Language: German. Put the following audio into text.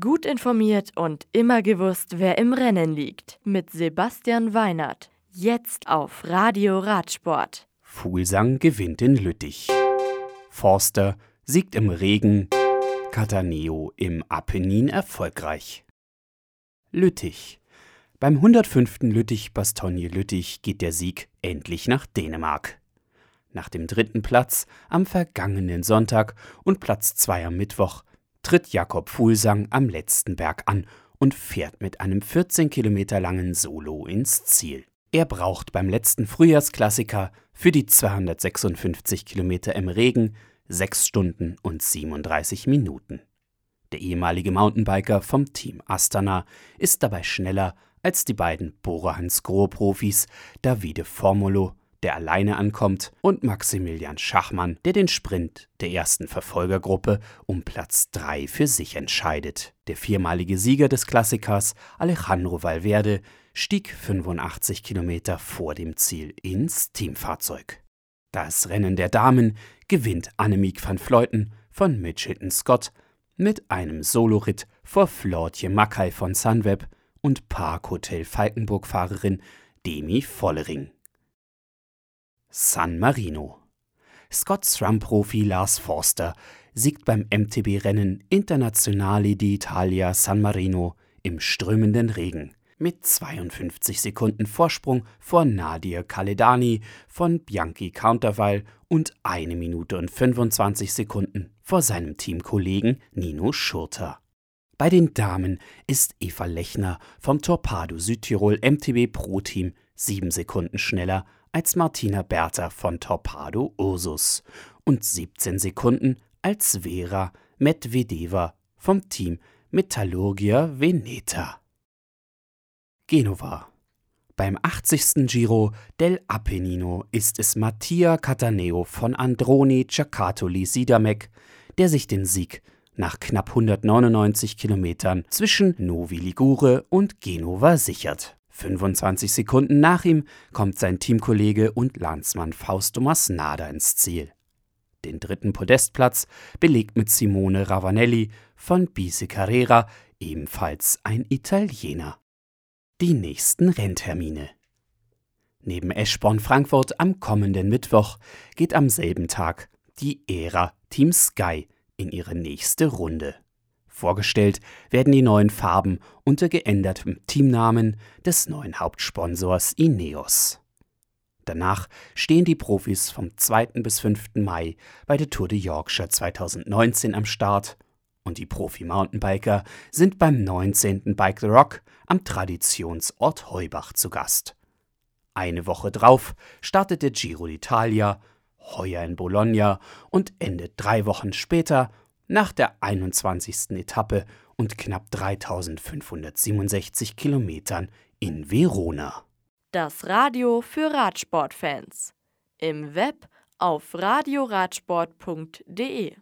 Gut informiert und immer gewusst, wer im Rennen liegt. Mit Sebastian Weinert. Jetzt auf Radio Radsport. Fuglsang gewinnt in Lüttich. Forster siegt im Regen. Cataneo im Apennin erfolgreich. Lüttich. Beim 105. Lüttich-Bastogne Lüttich geht der Sieg endlich nach Dänemark. Nach dem dritten Platz am vergangenen Sonntag und Platz 2 am Mittwoch tritt Jakob Fuhlsang am letzten Berg an und fährt mit einem 14 Kilometer langen Solo ins Ziel. Er braucht beim letzten Frühjahrsklassiker für die 256 Kilometer im Regen 6 Stunden und 37 Minuten. Der ehemalige Mountainbiker vom Team Astana ist dabei schneller als die beiden Bora Hansgrohe-Profis Davide Formolo der alleine ankommt, und Maximilian Schachmann, der den Sprint der ersten Verfolgergruppe um Platz 3 für sich entscheidet. Der viermalige Sieger des Klassikers, Alejandro Valverde, stieg 85 Kilometer vor dem Ziel ins Teamfahrzeug. Das Rennen der Damen gewinnt Annemiek van Fleuten von Mitchelton Scott mit einem Soloritt vor Floortje Mackay von Sunweb und Parkhotel Falkenburg-Fahrerin Demi Vollering. San Marino. Scots Rum-Profi Lars Forster siegt beim MTB-Rennen Internazionale d'Italia San Marino im strömenden Regen mit 52 Sekunden Vorsprung vor Nadir Kaledani von Bianchi Counterweil und 1 Minute und 25 Sekunden vor seinem Teamkollegen Nino Schurter. Bei den Damen ist Eva Lechner vom Torpedo Südtirol MTB Pro Team 7 Sekunden schneller als Martina Bertha von Torpedo Ursus und 17 Sekunden als Vera Medvedeva vom Team Metallurgia Veneta. Genova. Beim 80. Giro del Appennino ist es Mattia Cataneo von Androni Ciaccatoli Sidamek, der sich den Sieg nach knapp 199 Kilometern zwischen Novi Ligure und Genova sichert. 25 Sekunden nach ihm kommt sein Teamkollege und Landsmann Fausto Masnada ins Ziel. Den dritten Podestplatz belegt mit Simone Ravanelli von Bise Carrera, ebenfalls ein Italiener. Die nächsten Renntermine. Neben Eschborn-Frankfurt am kommenden Mittwoch geht am selben Tag die Ära Team Sky in ihre nächste Runde. Vorgestellt werden die neuen Farben unter geändertem Teamnamen des neuen Hauptsponsors Ineos. Danach stehen die Profis vom 2. bis 5. Mai bei der Tour de Yorkshire 2019 am Start und die Profi-Mountainbiker sind beim 19. Bike the Rock am Traditionsort Heubach zu Gast. Eine Woche drauf startet der Giro d'Italia, heuer in Bologna und endet drei Wochen später nach der 21. Etappe und knapp 3567 Kilometern in Verona. Das Radio für Radsportfans. Im Web auf radioradsport.de